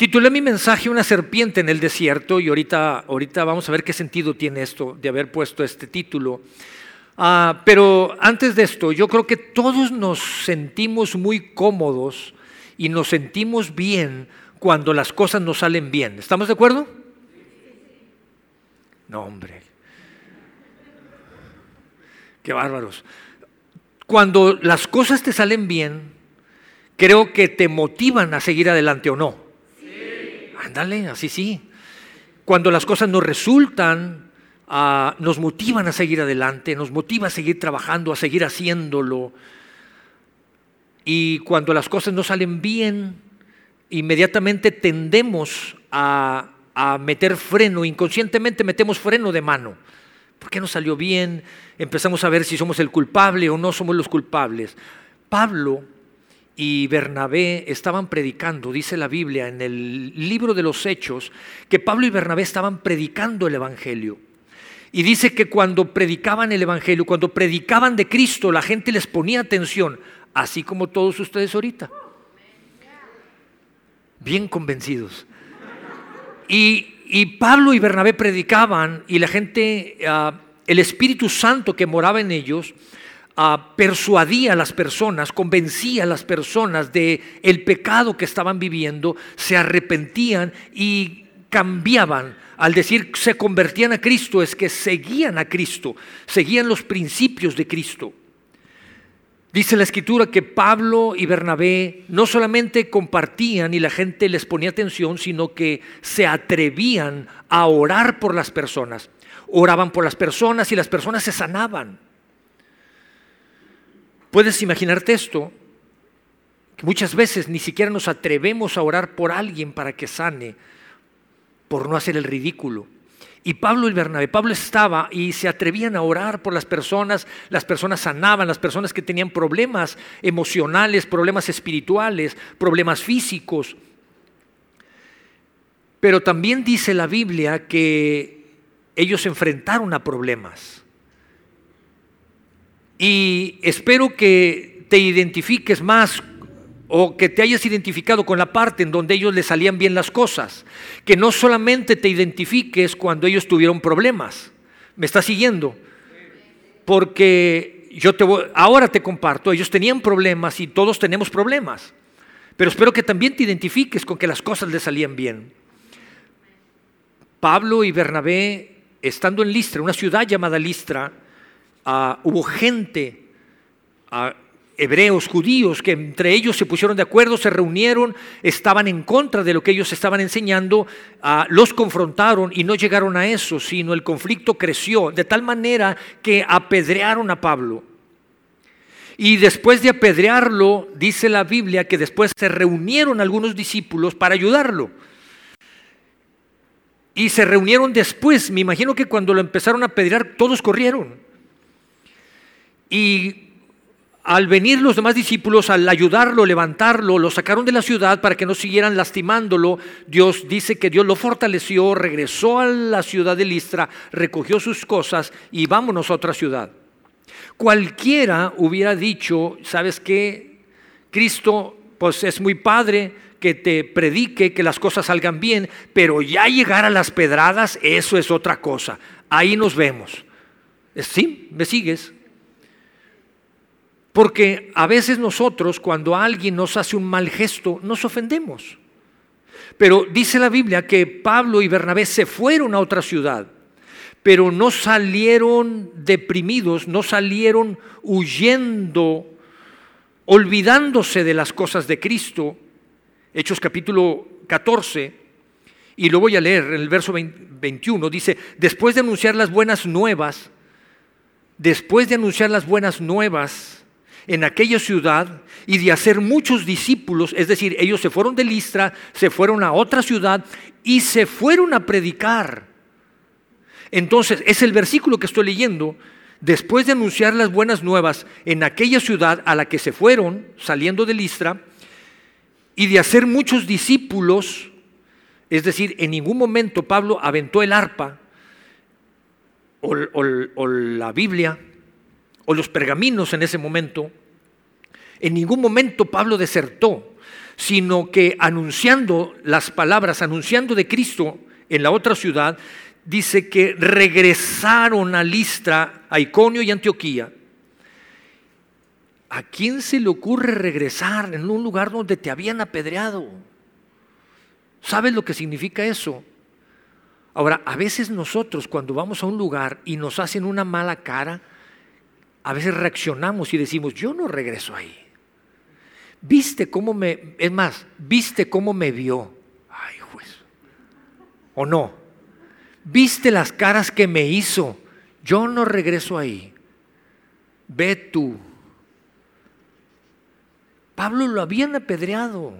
Titulé mi mensaje Una serpiente en el desierto y ahorita, ahorita vamos a ver qué sentido tiene esto de haber puesto este título. Ah, pero antes de esto, yo creo que todos nos sentimos muy cómodos y nos sentimos bien cuando las cosas nos salen bien. ¿Estamos de acuerdo? No, hombre. Qué bárbaros. Cuando las cosas te salen bien, creo que te motivan a seguir adelante o no. Ándale, así sí. Cuando las cosas nos resultan, ah, nos motivan a seguir adelante, nos motiva a seguir trabajando, a seguir haciéndolo. Y cuando las cosas no salen bien, inmediatamente tendemos a, a meter freno, inconscientemente metemos freno de mano. ¿Por qué no salió bien? Empezamos a ver si somos el culpable o no somos los culpables. Pablo y Bernabé estaban predicando, dice la Biblia en el libro de los Hechos, que Pablo y Bernabé estaban predicando el Evangelio. Y dice que cuando predicaban el Evangelio, cuando predicaban de Cristo, la gente les ponía atención, así como todos ustedes ahorita. Bien convencidos. Y, Pablo y Bernabé predicaban y la gente, ah, el Espíritu Santo que moraba en ellos, persuadía a las personas, convencía a las personas de el pecado que estaban viviendo, se arrepentían y cambiaban. Al decir se convertían a Cristo es que seguían a Cristo, seguían los principios de Cristo. Dice la escritura que Pablo y Bernabé no solamente compartían y la gente les ponía atención, sino que se atrevían a orar por las personas. Oraban por las personas y las personas se sanaban. Puedes imaginarte esto, que muchas veces ni siquiera nos atrevemos a orar por alguien para que sane, por no hacer el ridículo. Y Pablo y Bernabé, Pablo estaba y se atrevían a orar por las personas, las personas sanaban, las personas que tenían problemas emocionales, problemas espirituales, problemas físicos. Pero también dice la Biblia que ellos se enfrentaron a problemas. Y espero que te identifiques más o que te hayas identificado con la parte en donde ellos les salían bien las cosas. Que no solamente te identifiques cuando ellos tuvieron problemas. ¿Me estás siguiendo? Porque yo te voy, ahora te comparto, ellos tenían problemas y todos tenemos problemas. Pero espero que también te identifiques con que las cosas les salían bien. Pablo y Bernabé, estando en Listra, una ciudad llamada Listra, hubo gente, hebreos, judíos, que entre ellos se pusieron de acuerdo, se reunieron, estaban en contra de lo que ellos estaban enseñando, los confrontaron y no llegaron a eso, sino el conflicto creció de tal manera que apedrearon a Pablo. Y después de apedrearlo, dice la Biblia que después se reunieron algunos discípulos para ayudarlo. Y se reunieron después, me imagino que cuando lo empezaron a apedrear, todos corrieron. Y al venir los demás discípulos, al ayudarlo, levantarlo, lo sacaron de la ciudad para que no siguieran lastimándolo. Dios dice que Dios lo fortaleció, regresó a la ciudad de Listra, recogió sus cosas y vámonos a otra ciudad. Cualquiera hubiera dicho, ¿sabes qué? Cristo, pues es muy padre que te predique, que las cosas salgan bien, pero ya llegar a las pedradas, eso es otra cosa. Ahí nos vemos. ¿Sí? ¿Me sigues? Porque a veces nosotros cuando alguien nos hace un mal gesto nos ofendemos. Pero dice la Biblia que Pablo y Bernabé se fueron a otra ciudad, pero no salieron deprimidos, no salieron huyendo, olvidándose de las cosas de Cristo. Hechos capítulo 14, y lo voy a leer en el verso 21, dice, después de anunciar las buenas nuevas, después de anunciar las buenas nuevas, en aquella ciudad y de hacer muchos discípulos, es decir, ellos se fueron de Listra, se fueron a otra ciudad y se fueron a predicar. Entonces, es el versículo que estoy leyendo, después de anunciar las buenas nuevas en aquella ciudad a la que se fueron, saliendo de Listra, y de hacer muchos discípulos, es decir, en ningún momento Pablo aventó el arpa o, o la Biblia, o los pergaminos en ese momento, en ningún momento Pablo desertó, sino que anunciando las palabras, anunciando de Cristo en la otra ciudad, dice que regresaron a Listra, a Iconio y Antioquía. ¿A quién se le ocurre regresar en un lugar donde te habían apedreado? ¿Sabes lo que significa eso? Ahora, a veces nosotros cuando vamos a un lugar y nos hacen una mala cara, a veces reaccionamos y decimos, yo no regreso ahí. ¿Viste cómo me, es más, viste cómo me vio? Ay, juez. ¿O no? ¿Viste las caras que me hizo? Yo no regreso ahí. Ve tú. Pablo lo habían apedreado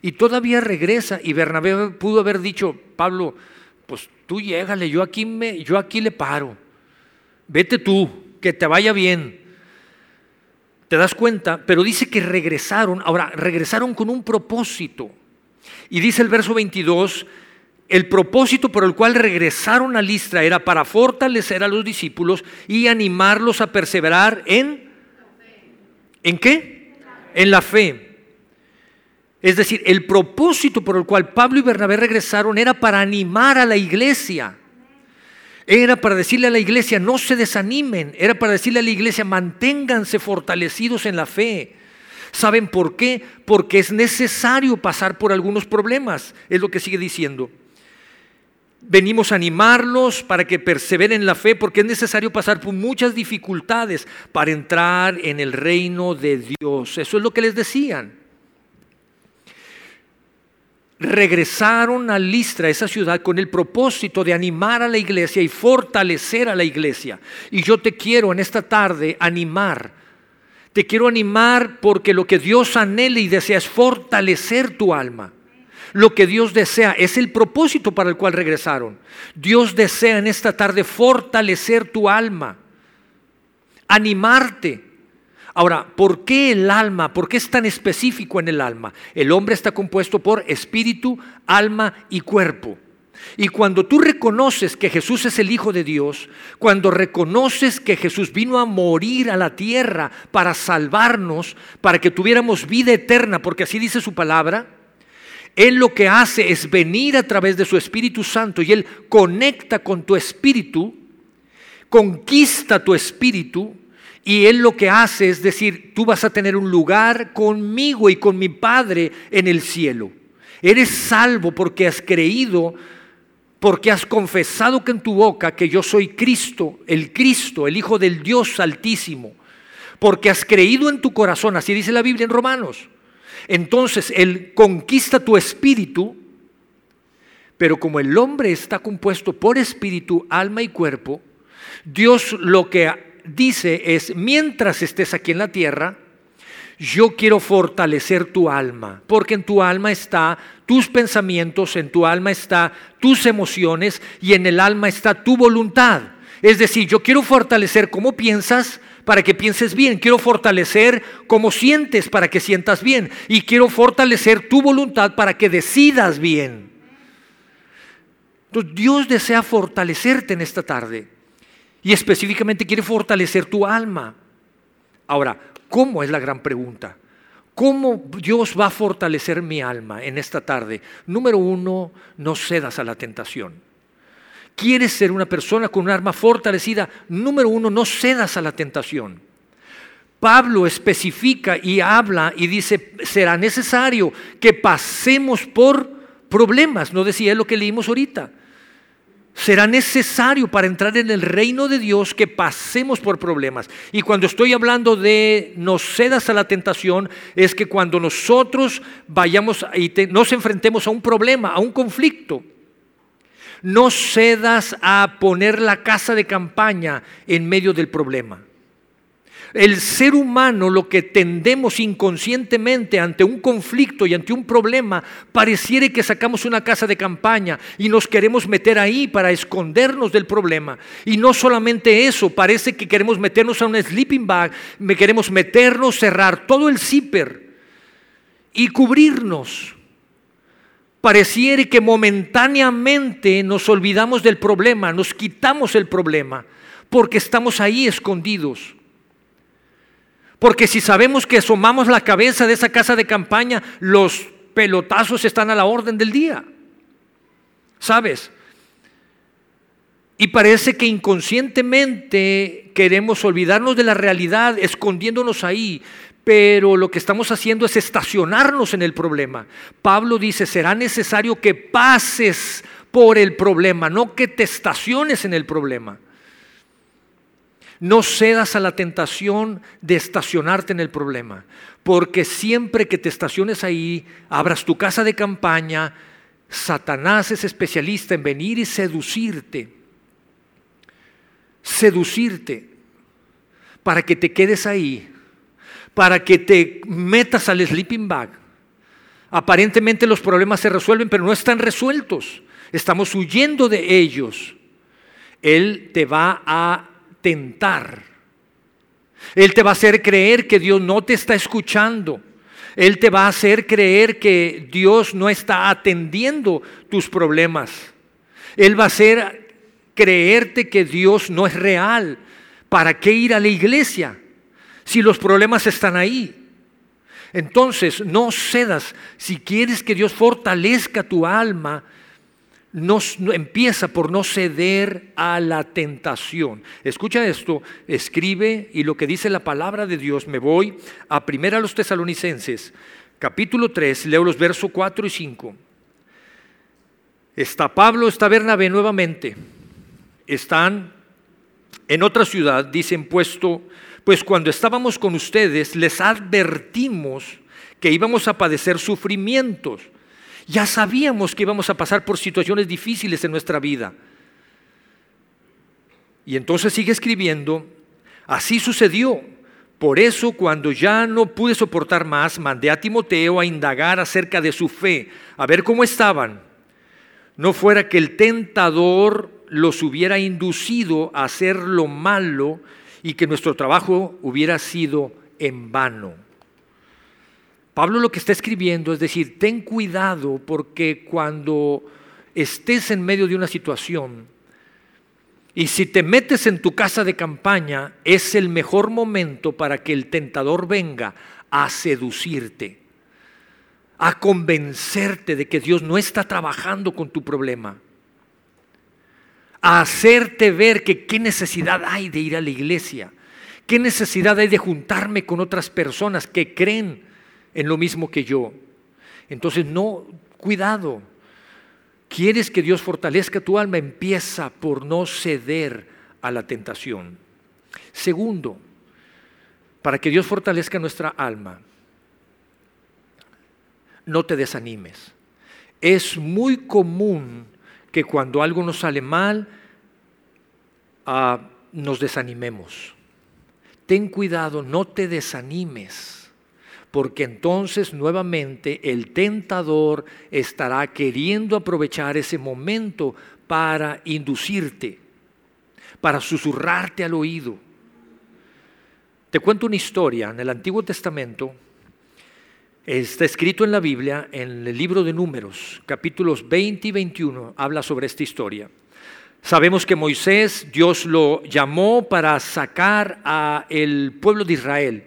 y todavía regresa y Bernabé pudo haber dicho, Pablo, pues tú llégale, yo aquí, me, yo aquí le paro. Vete tú, que te vaya bien. ¿Te das cuenta? Pero dice que regresaron, ahora regresaron con un propósito. Y dice el verso 22, el propósito por el cual regresaron a Listra era para fortalecer a los discípulos y animarlos a perseverar en... ¿En qué? En la fe. Es decir, el propósito por el cual Pablo y Bernabé regresaron era para animar a la iglesia. Era para decirle a la iglesia, no se desanimen. Era para decirle a la iglesia, manténganse fortalecidos en la fe. ¿Saben por qué? Porque es necesario pasar por algunos problemas. Es lo que sigue diciendo. Venimos a animarlos para que perseveren en la fe porque es necesario pasar por muchas dificultades para entrar en el reino de Dios. Eso es lo que les decían regresaron a Listra, esa ciudad, con el propósito de animar a la iglesia y fortalecer a la iglesia. Y yo te quiero en esta tarde animar. Te quiero animar porque lo que Dios anhela y desea es fortalecer tu alma. Lo que Dios desea es el propósito para el cual regresaron. Dios desea en esta tarde fortalecer tu alma, animarte Ahora, ¿por qué el alma? ¿Por qué es tan específico en el alma? El hombre está compuesto por espíritu, alma y cuerpo. Y cuando tú reconoces que Jesús es el Hijo de Dios, cuando reconoces que Jesús vino a morir a la tierra para salvarnos, para que tuviéramos vida eterna, porque así dice su palabra, Él lo que hace es venir a través de su Espíritu Santo y Él conecta con tu espíritu, conquista tu espíritu y Él lo que hace es decir, tú vas a tener un lugar conmigo y con mi Padre en el cielo. Eres salvo porque has creído, porque has confesado que en tu boca que yo soy Cristo, el Cristo, el Hijo del Dios Altísimo. Porque has creído en tu corazón, así dice la Biblia en Romanos. Entonces Él conquista tu espíritu, pero como el hombre está compuesto por espíritu, alma y cuerpo, Dios lo que dice es, mientras estés aquí en la tierra, yo quiero fortalecer tu alma, porque en tu alma está tus pensamientos, en tu alma está tus emociones y en el alma está tu voluntad. Es decir, yo quiero fortalecer cómo piensas para que pienses bien, quiero fortalecer cómo sientes para que sientas bien y quiero fortalecer tu voluntad para que decidas bien. Entonces Dios desea fortalecerte en esta tarde. Y específicamente quiere fortalecer tu alma. Ahora, ¿cómo es la gran pregunta? ¿Cómo Dios va a fortalecer mi alma en esta tarde? Número uno, no cedas a la tentación. ¿Quieres ser una persona con un alma fortalecida? Número uno, no cedas a la tentación. Pablo especifica y habla y dice, será necesario que pasemos por problemas. No decía lo que leímos ahorita será necesario para entrar en el reino de Dios que pasemos por problemas. Y cuando estoy hablando de no cedas a la tentación, es que cuando nosotros vayamos y nos enfrentemos a un problema, a un conflicto, no cedas a poner la casa de campaña en medio del problema. El ser humano lo que tendemos inconscientemente ante un conflicto y ante un problema, pareciera que sacamos una casa de campaña y nos queremos meter ahí para escondernos del problema. Y no solamente eso, parece que queremos meternos a un sleeping bag, queremos meternos, cerrar todo el zipper y cubrirnos. Pareciera que momentáneamente nos olvidamos del problema, nos quitamos el problema, porque estamos ahí escondidos. Porque si sabemos que asomamos la cabeza de esa casa de campaña, los pelotazos están a la orden del día. ¿Sabes? Y parece que inconscientemente queremos olvidarnos de la realidad, escondiéndonos ahí, pero lo que estamos haciendo es estacionarnos en el problema. Pablo dice, será necesario que pases por el problema, no que te estaciones en el problema. No cedas a la tentación de estacionarte en el problema, porque siempre que te estaciones ahí, abras tu casa de campaña, Satanás es especialista en venir y seducirte seducirte para que te quedes ahí, para que te metas al sleeping bag. Aparentemente los problemas se resuelven, pero no están resueltos. Estamos huyendo de ellos. Él te va a tentar. Él te va a hacer creer que Dios no te está escuchando. Él te va a hacer creer que Dios no está atendiendo tus problemas. Él va a hacer creerte que Dios no es real. ¿Para qué ir a la iglesia si los problemas están ahí? Entonces, no cedas. Si quieres que Dios fortalezca tu alma, no, empieza por no ceder a la tentación. Escucha esto, escribe y lo que dice la palabra de Dios, me voy a primera a los tesalonicenses, capítulo 3, leo los versos 4 y 5. Está Pablo, está Bernabé nuevamente están en otra ciudad, dicen puesto, pues cuando estábamos con ustedes les advertimos que íbamos a padecer sufrimientos. Ya sabíamos que íbamos a pasar por situaciones difíciles en nuestra vida. Y entonces sigue escribiendo, así sucedió. Por eso cuando ya no pude soportar más, mandé a Timoteo a indagar acerca de su fe, a ver cómo estaban. No fuera que el tentador los hubiera inducido a hacer lo malo y que nuestro trabajo hubiera sido en vano. Pablo lo que está escribiendo es decir, ten cuidado porque cuando estés en medio de una situación y si te metes en tu casa de campaña, es el mejor momento para que el tentador venga a seducirte, a convencerte de que Dios no está trabajando con tu problema a hacerte ver que qué necesidad hay de ir a la iglesia, qué necesidad hay de juntarme con otras personas que creen en lo mismo que yo. Entonces, no, cuidado. ¿Quieres que Dios fortalezca tu alma? Empieza por no ceder a la tentación. Segundo, para que Dios fortalezca nuestra alma, no te desanimes. Es muy común que cuando algo nos sale mal, ah, nos desanimemos. Ten cuidado, no te desanimes, porque entonces nuevamente el tentador estará queriendo aprovechar ese momento para inducirte, para susurrarte al oído. Te cuento una historia. En el Antiguo Testamento Está escrito en la Biblia, en el libro de Números, capítulos 20 y 21, habla sobre esta historia. Sabemos que Moisés, Dios lo llamó para sacar a el pueblo de Israel.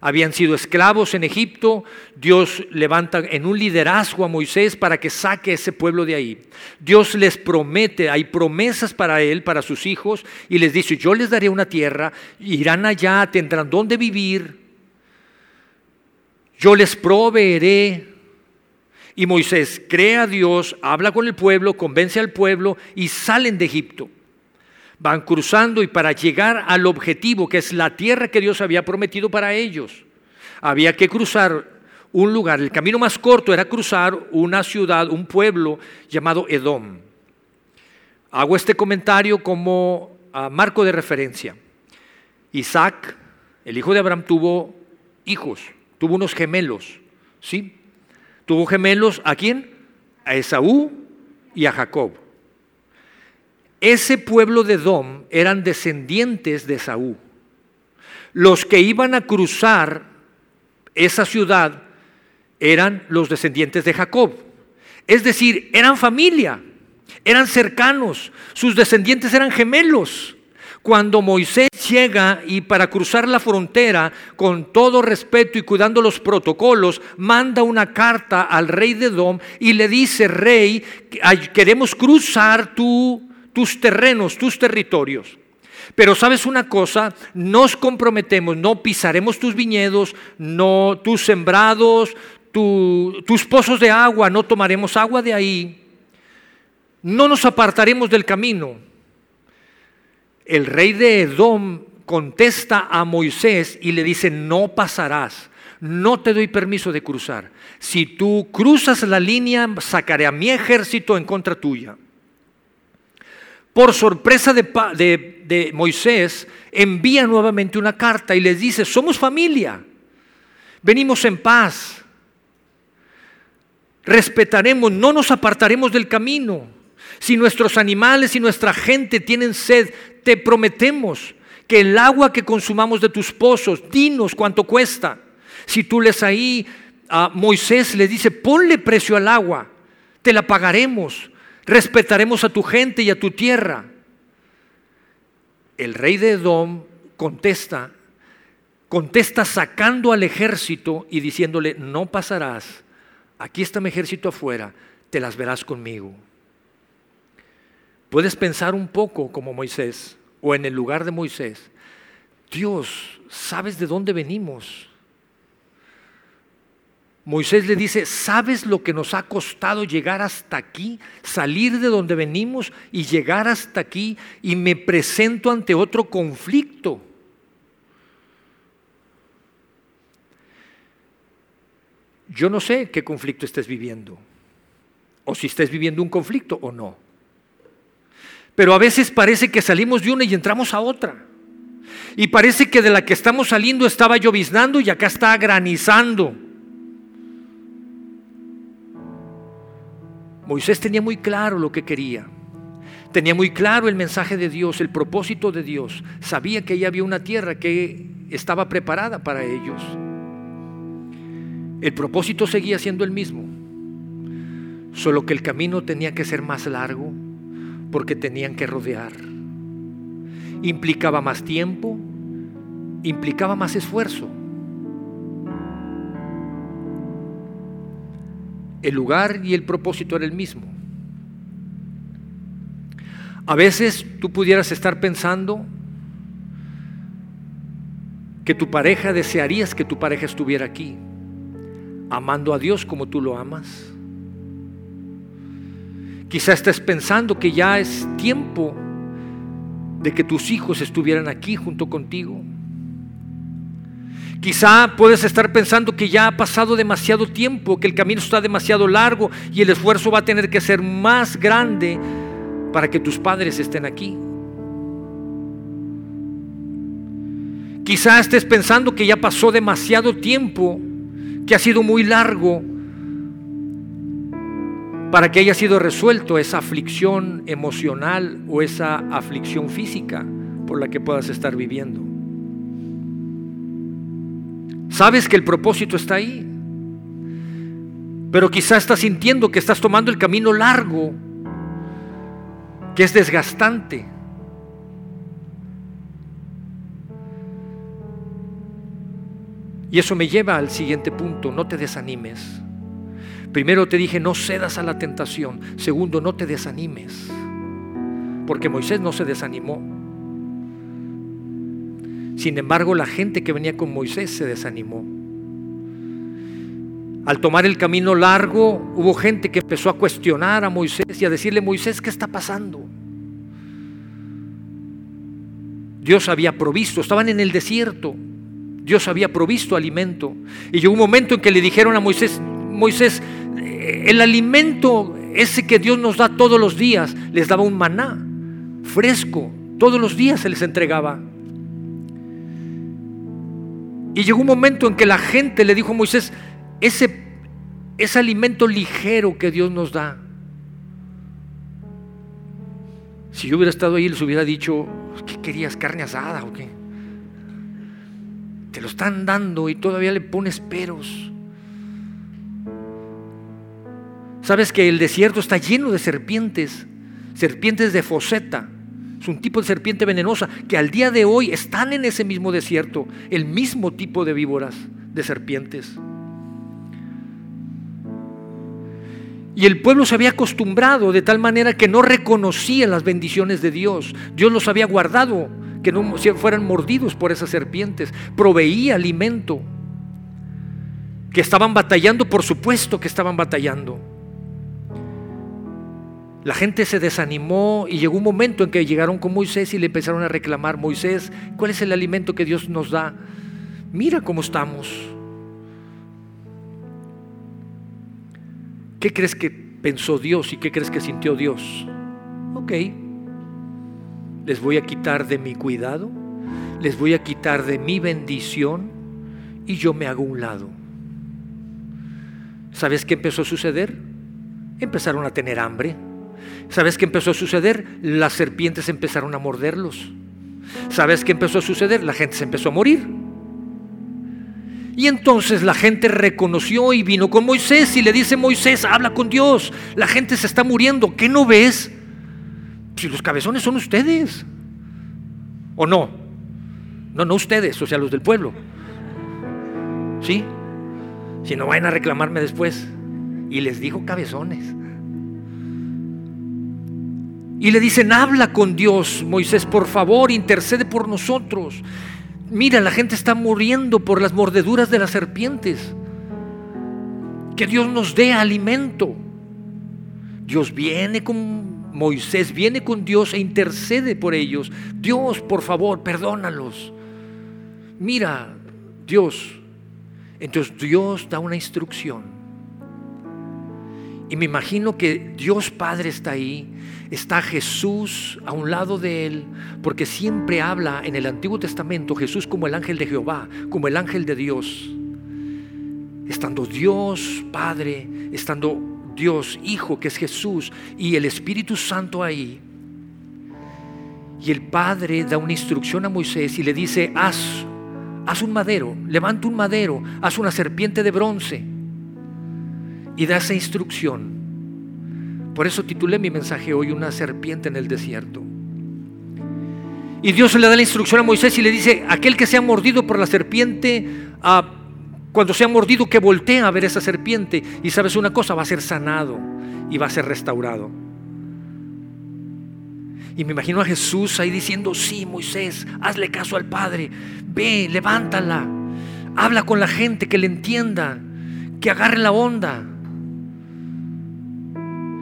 Habían sido esclavos en Egipto, Dios levanta en un liderazgo a Moisés para que saque ese pueblo de ahí. Dios les promete, hay promesas para él, para sus hijos, y les dice, yo les daré una tierra, irán allá, tendrán donde vivir, yo les proveeré. Y Moisés cree a Dios, habla con el pueblo, convence al pueblo y salen de Egipto. Van cruzando y para llegar al objetivo, que es la tierra que Dios había prometido para ellos, había que cruzar un lugar. El camino más corto era cruzar una ciudad, un pueblo llamado Edom. Hago este comentario como ah, marco de referencia. Isaac, el hijo de Abraham, tuvo hijos. Tuvo unos gemelos, ¿sí? Tuvo gemelos a quién? A Esaú y a Jacob. Ese pueblo de Edom eran descendientes de Esaú. Los que iban a cruzar esa ciudad eran los descendientes de Jacob. Es decir, eran familia, eran cercanos, sus descendientes eran gemelos. cuando Moisés llega y para cruzar la frontera, con todo respeto y cuidando los protocolos, manda una carta al rey de Edom y le dice, rey, queremos cruzar tus terrenos, tus territorios. Pero sabes una cosa, nos comprometemos, no pisaremos tus viñedos, no tus sembrados, tus pozos de agua, no tomaremos agua de ahí, no nos apartaremos del camino el rey de Edom contesta a Moisés y le dice, no pasarás, no te doy permiso de cruzar. Si tú cruzas la línea, sacaré a mi ejército en contra tuya. Por sorpresa de, Moisés, envía nuevamente una carta y les dice, somos familia, venimos en paz, respetaremos, no nos apartaremos del camino. Si nuestros animales y nuestra gente tienen sed, te prometemos que el agua que consumamos de tus pozos, dinos cuánto cuesta. Si tú les ahí a Moisés le dice, ponle precio al agua, te la pagaremos, respetaremos a tu gente y a tu tierra. El rey de Edom contesta, contesta sacando al ejército y diciéndole, no pasarás, aquí está mi ejército afuera, te las verás conmigo. Puedes pensar un poco como Moisés o en el lugar de Moisés. Dios, ¿sabes de dónde venimos? Moisés le dice, ¿sabes lo que nos ha costado llegar hasta aquí? Salir de donde venimos y llegar hasta aquí y me presento ante otro conflicto. Yo no sé qué conflicto estés viviendo, o si estés viviendo un conflicto o no. Pero a veces parece que salimos de una y entramos a otra. Y parece que de la que estamos saliendo estaba lloviznando y acá está granizando. Moisés tenía muy claro lo que quería. Tenía muy claro el mensaje de Dios, el propósito de Dios. Sabía que ahí había una tierra que estaba preparada para ellos. El propósito seguía siendo el mismo, solo que el camino tenía que ser más largo, porque tenían que rodear. Implicaba más tiempo, implicaba más esfuerzo. El lugar y el propósito era el mismo. A veces tú pudieras estar pensando que tu pareja desearías que tu pareja estuviera aquí, amando a Dios como tú lo amas Quizá estés pensando que ya es tiempo de que tus hijos estuvieran aquí junto contigo. Quizá puedes estar pensando que ya ha pasado demasiado tiempo, que el camino está demasiado largo y el esfuerzo va a tener que ser más grande para que tus padres estén aquí. Quizá estés pensando que ya pasó demasiado tiempo, que ha sido muy largo para que haya sido resuelto esa aflicción emocional o esa aflicción física por la que puedas estar viviendo. Sabes que el propósito está ahí, pero quizá estás sintiendo que estás tomando el camino largo, que es desgastante. Y eso me lleva al siguiente punto, no te desanimes. Primero te dije, no cedas a la tentación. Segundo, no te desanimes. Porque Moisés no se desanimó. Sin embargo, la gente que venía con Moisés se desanimó. Al tomar el camino largo, hubo gente que empezó a cuestionar a Moisés y a decirle, Moisés, ¿qué está pasando? Dios había provisto, estaban en el desierto, Dios había provisto alimento. Y llegó un momento en que le dijeron a Moisés, Moisés, el alimento ese que Dios nos da todos los días, les daba un maná fresco, todos los días se les entregaba. Y llegó un momento en que la gente le dijo a Moisés, ese, ese alimento ligero que Dios nos da, si yo hubiera estado ahí, les hubiera dicho, ¿qué querías? ¿Carne asada o qué? Te lo están dando y todavía le pones peros. Sabes que el desierto está lleno de serpientes, serpientes de foseta, Es un tipo de serpiente venenosa que al día de hoy están en ese mismo desierto, el mismo tipo de víboras, de serpientes. Y el pueblo se había acostumbrado de tal manera que no reconocía las bendiciones de Dios. Dios los había guardado, que no fueran mordidos por esas serpientes. Proveía alimento. Que estaban batallando, por supuesto que estaban batallando. La gente se desanimó y llegó un momento en que llegaron con Moisés y le empezaron a reclamar, Moisés, ¿cuál es el alimento que Dios nos da? Mira cómo estamos. ¿Qué crees que pensó Dios y qué crees que sintió Dios? Ok, les voy a quitar de mi cuidado, les voy a quitar de mi bendición y yo me hago un lado. ¿Sabes qué empezó a suceder? Empezaron a tener hambre. ¿Sabes qué empezó a suceder? Las serpientes empezaron a morderlos. ¿Sabes qué empezó a suceder? La gente se empezó a morir. Y entonces la gente reconoció y vino con Moisés y le dice, Moisés, habla con Dios. La gente se está muriendo. ¿Qué no ves? Si los cabezones son ustedes. ¿O no? No, no ustedes, o sea, los del pueblo. ¿Sí? Si no vayan a reclamarme después. Y les dijo cabezones. Y le dicen, habla con Dios, Moisés, por favor, intercede por nosotros. Mira, la gente está muriendo por las mordeduras de las serpientes. Que Dios nos dé alimento. Dios viene con Moisés, viene con Dios e intercede por ellos. Dios, por favor, perdónalos. Mira, Dios. Entonces Dios da una instrucción. Y me imagino que Dios Padre está ahí está Jesús a un lado de él, porque siempre habla en el Antiguo Testamento Jesús como el ángel de Jehová, como el ángel de Dios. Estando Dios Padre, estando Dios Hijo, que es Jesús, y el Espíritu Santo ahí. Y el Padre da una instrucción a Moisés y le dice, haz, haz un madero, levanta un madero, haz una serpiente de bronce. Y da esa instrucción. Por eso titulé mi mensaje hoy Una serpiente en el desierto. Y Dios le da la instrucción a Moisés y le dice, aquel que sea mordido por la serpiente, ah, cuando sea mordido que voltee a ver esa serpiente y sabes una cosa, va a ser sanado y va a ser restaurado. Y me imagino a Jesús ahí diciendo, sí, Moisés, hazle caso al Padre, ve, levántala, habla con la gente, que le entienda, que agarre la onda.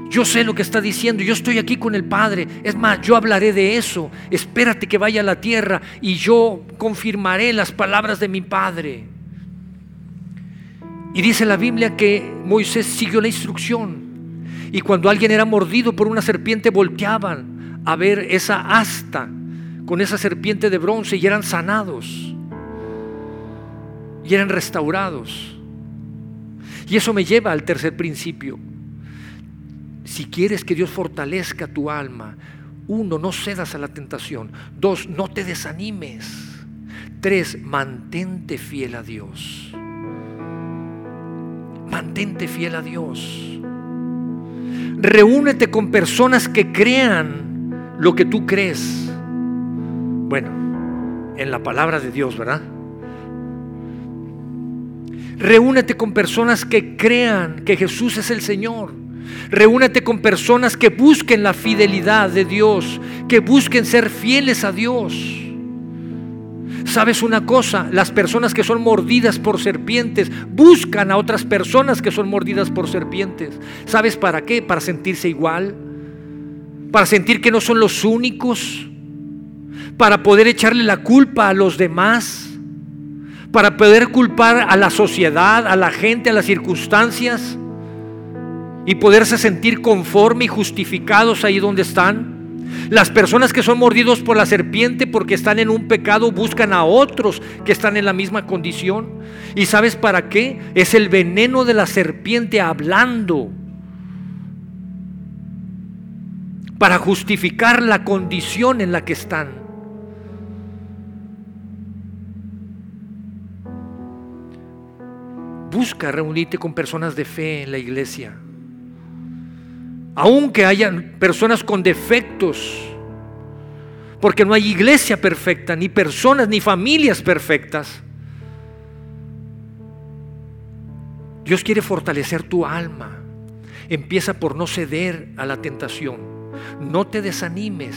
Yo sé lo que está diciendo, yo estoy aquí con el Padre. Es más, yo hablaré de eso. Espérate que vaya a la tierra y yo confirmaré las palabras de mi Padre. Y dice la Biblia que Moisés siguió la instrucción. Y cuando alguien era mordido por una serpiente, volteaban a ver esa asta con esa serpiente de bronce y eran sanados. Y eran restaurados. Y eso me lleva al tercer principio. Si quieres que Dios fortalezca tu alma, uno, no cedas a la tentación. Dos, no te desanimes. Tres, mantente fiel a Dios. Mantente fiel a Dios. Reúnete con personas que crean lo que tú crees. Bueno, en la palabra de Dios, ¿verdad? Reúnete con personas que crean que Jesús es el Señor Reúnete con personas que busquen la fidelidad de Dios, que busquen ser fieles a Dios. ¿Sabes una cosa? Las personas que son mordidas por serpientes buscan a otras personas que son mordidas por serpientes. ¿Sabes para qué? Para sentirse igual. Para sentir que no son los únicos. Para poder echarle la culpa a los demás. Para poder culpar a la sociedad, a la gente, a las circunstancias y poderse sentir conforme y justificados ahí donde están. Las personas que son mordidos por la serpiente porque están en un pecado buscan a otros que están en la misma condición. ¿Y sabes para qué? Es el veneno de la serpiente hablando para justificar la condición en la que están. Busca reunirte con personas de fe en la iglesia aunque hayan personas con defectos, Porque no hay iglesia perfecta, ni personas, ni familias perfectas. Dios quiere fortalecer tu alma. Empieza por no ceder a la tentación. No te desanimes.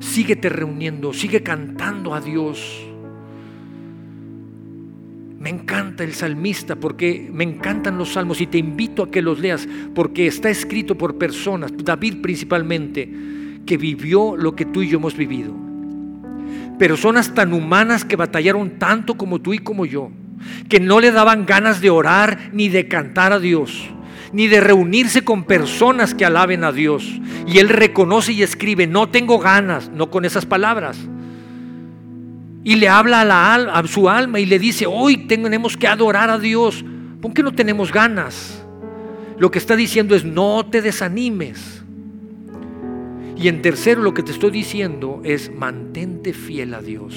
Síguete reuniendo, sigue cantando a Dios. Me encanta el salmista porque me encantan los salmos y te invito a que los leas porque está escrito por personas, David principalmente, que vivió lo que tú y yo hemos vivido. Personas tan humanas que batallaron tanto como tú y como yo que no le daban ganas de orar ni de cantar a Dios, ni de reunirse con personas que alaben a Dios. Y él reconoce y escribe, no tengo ganas, no con esas palabras. Y le habla a, la, su alma y le dice, hoy tenemos que adorar a Dios. ¿Por qué no tenemos ganas? Lo que está diciendo es, no te desanimes. Y en tercero, lo que te estoy diciendo es, mantente fiel a Dios.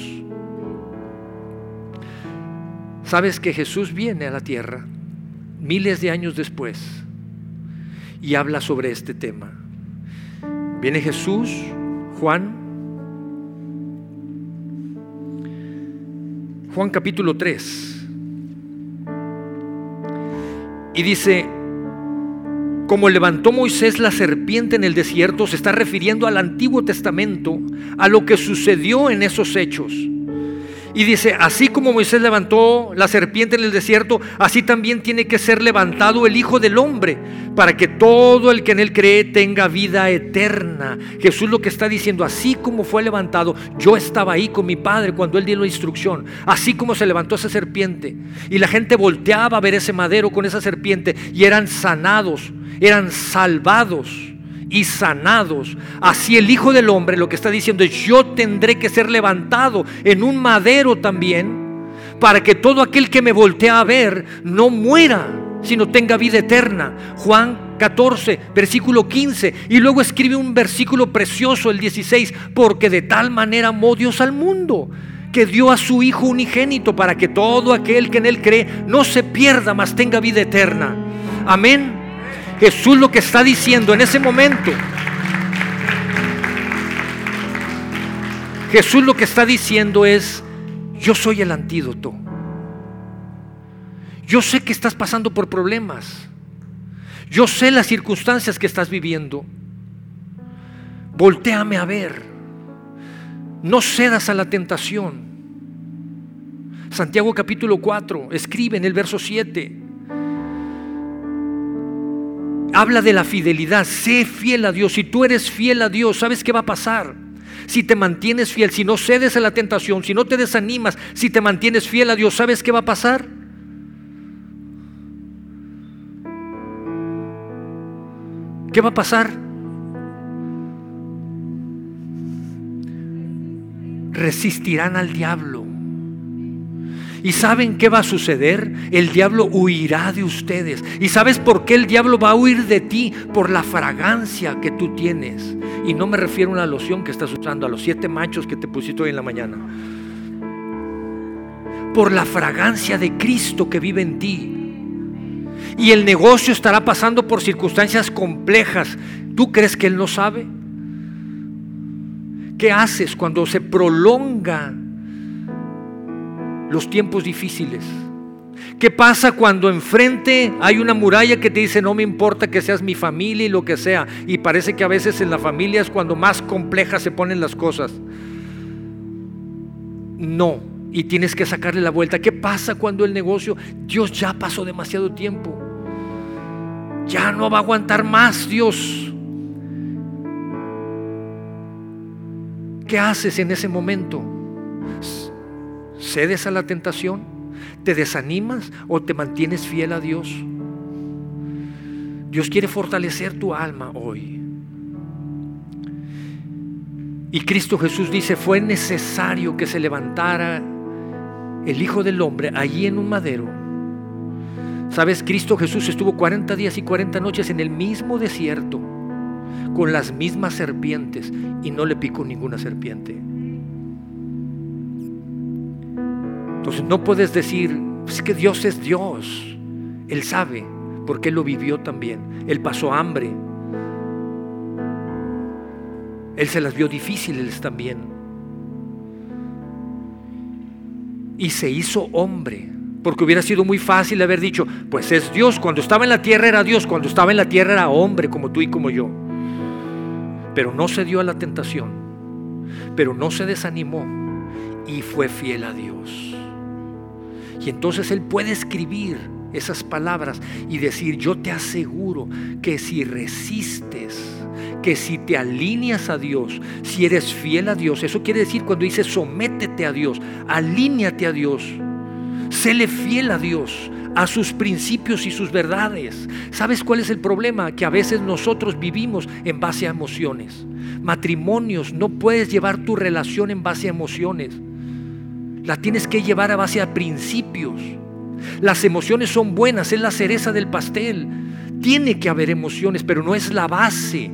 Sabes que Jesús viene a la tierra miles de años después y habla sobre este tema. Viene Jesús, Juan, Juan capítulo 3, y dice, como levantó Moisés la serpiente en el desierto, se está refiriendo al Antiguo Testamento, a lo que sucedió en esos hechos. Y dice, así como Moisés levantó la serpiente en el desierto, así también tiene que ser levantado el Hijo del Hombre, para que todo el que en él cree tenga vida eterna. Jesús lo que está diciendo, así como fue levantado, yo estaba ahí con mi Padre cuando él dio la instrucción, así como se levantó esa serpiente. Y la gente volteaba a ver ese madero con esa serpiente y eran sanados, eran salvados y sanados. Así el Hijo del Hombre lo que está diciendo es, yo tendré que ser levantado en un madero también, para que todo aquel que me voltea a ver no muera, sino tenga vida eterna. Juan 14, versículo 15. Y luego escribe un versículo precioso, el 16, porque de tal manera amó Dios al mundo que dio a su Hijo unigénito para que todo aquel que en Él cree no se pierda, mas tenga vida eterna. Amén. Jesús lo que está diciendo en ese momento, Jesús lo que está diciendo es, yo soy el antídoto. Yo sé que estás pasando por problemas. Yo sé las circunstancias que estás viviendo. Voltéame a ver. No cedas a la tentación. Santiago capítulo 4 escribe en el verso 7 habla de la fidelidad. Sé fiel a Dios. Si tú eres fiel a Dios, ¿sabes qué va a pasar? Si te mantienes fiel, si no cedes a la tentación, si no te desanimas, si te mantienes fiel a Dios, ¿sabes qué va a pasar? ¿Qué va a pasar? Resistirán al diablo. ¿Y saben qué va a suceder? El diablo huirá de ustedes. ¿Y sabes por qué el diablo va a huir de ti? Por la fragancia que tú tienes. Y no me refiero a una loción que estás usando, a los siete machos que te pusiste hoy en la mañana. Por la fragancia de Cristo que vive en ti. Y el negocio estará pasando por circunstancias complejas. ¿Tú crees que Él no sabe? ¿Qué haces cuando se prolonga los tiempos difíciles? ¿Qué pasa cuando enfrente hay una muralla que te dice no me importa que seas mi familia y lo que sea? Y parece que a veces en la familia es cuando más complejas se ponen las cosas. No, y tienes que sacarle la vuelta. ¿Qué pasa cuando el negocio, Dios ya pasó demasiado tiempo? Ya no va a aguantar más, Dios. ¿Qué haces en ese momento? ¿Cedes a la tentación? ¿Te desanimas o te mantienes fiel a Dios? Dios quiere fortalecer tu alma hoy. Y Cristo Jesús dice, fue necesario que se levantara el Hijo del Hombre allí en un madero. Sabes, Cristo Jesús estuvo 40 días y 40 noches en el mismo desierto, con las mismas serpientes, y no le picó ninguna serpiente. Entonces no puedes decir, pues que Dios es Dios. Él sabe, porque Él lo vivió también. Él pasó hambre. Él se las vio difíciles también. Y se hizo hombre. Porque hubiera sido muy fácil haber dicho, pues es Dios, cuando estaba en la tierra era Dios, cuando estaba en la tierra era hombre como tú y como yo. Pero no se dio a la tentación, pero no se desanimó y fue fiel a Dios. Y entonces Él puede escribir esas palabras y decir, yo te aseguro que si resistes, que si te alineas a Dios, si eres fiel a Dios, eso quiere decir cuando dice sométete a Dios, alíñate a Dios, séle fiel a Dios, a sus principios y sus verdades. ¿Sabes cuál es el problema? Que a veces nosotros vivimos en base a emociones. Matrimonios, no puedes llevar tu relación en base a emociones. La tienes que llevar a base a principios. Las emociones son buenas, es la cereza del pastel. Tiene que haber emociones, pero no es la base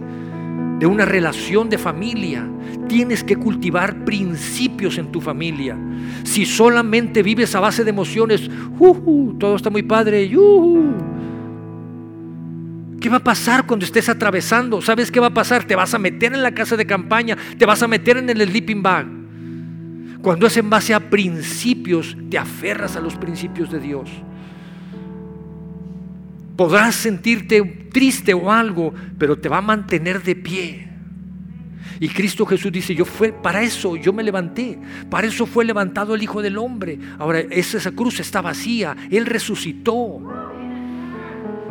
de una relación de familia. Tienes que cultivar principios en tu familia. Si solamente vives a base de emociones, todo está muy padre, ¿Qué va a pasar cuando estés atravesando? ¿Sabes qué va a pasar? Te vas a meter en la casa de campaña, te vas a meter en el sleeping bag. Cuando es en base a principios, te aferras a los principios de Dios. Podrás sentirte triste o algo, pero te va a mantener de pie. Y Cristo Jesús dice, yo fue para eso, yo me levanté, para eso fue levantado el Hijo del Hombre. Ahora esa cruz está vacía, Él resucitó.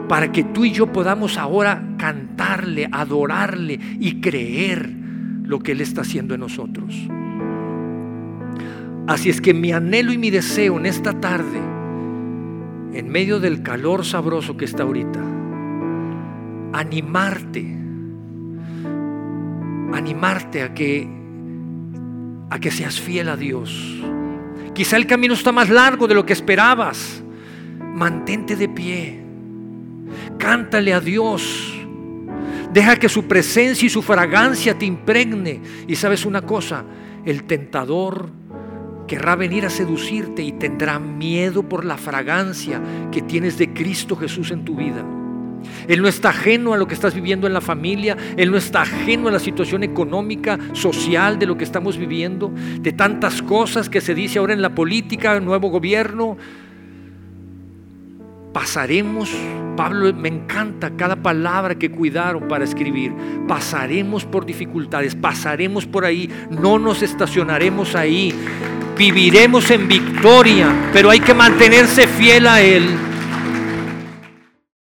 Para que tú y yo podamos ahora cantarle, adorarle y creer lo que Él está haciendo en nosotros. Así es que mi anhelo y mi deseo en esta tarde en medio del calor sabroso que está ahorita, animarte, animarte a que, a que seas fiel a Dios. Quizá el camino está más largo de lo que esperabas. Mantente de pie. Cántale a Dios. Deja que su presencia y su fragancia te impregne. Y sabes una cosa, el tentador querrá venir a seducirte y tendrá miedo por la fragancia que tienes de Cristo Jesús en tu vida. Él no está ajeno a lo que estás viviendo en la familia, Él no está ajeno a la situación económica, social de lo que estamos viviendo, de tantas cosas que se dice ahora en la política, nuevo gobierno. Pasaremos, Pablo me encanta cada palabra que cuidaron para escribir, pasaremos por dificultades, pasaremos por ahí, no nos estacionaremos ahí, viviremos en victoria, pero hay que mantenerse fiel a Él.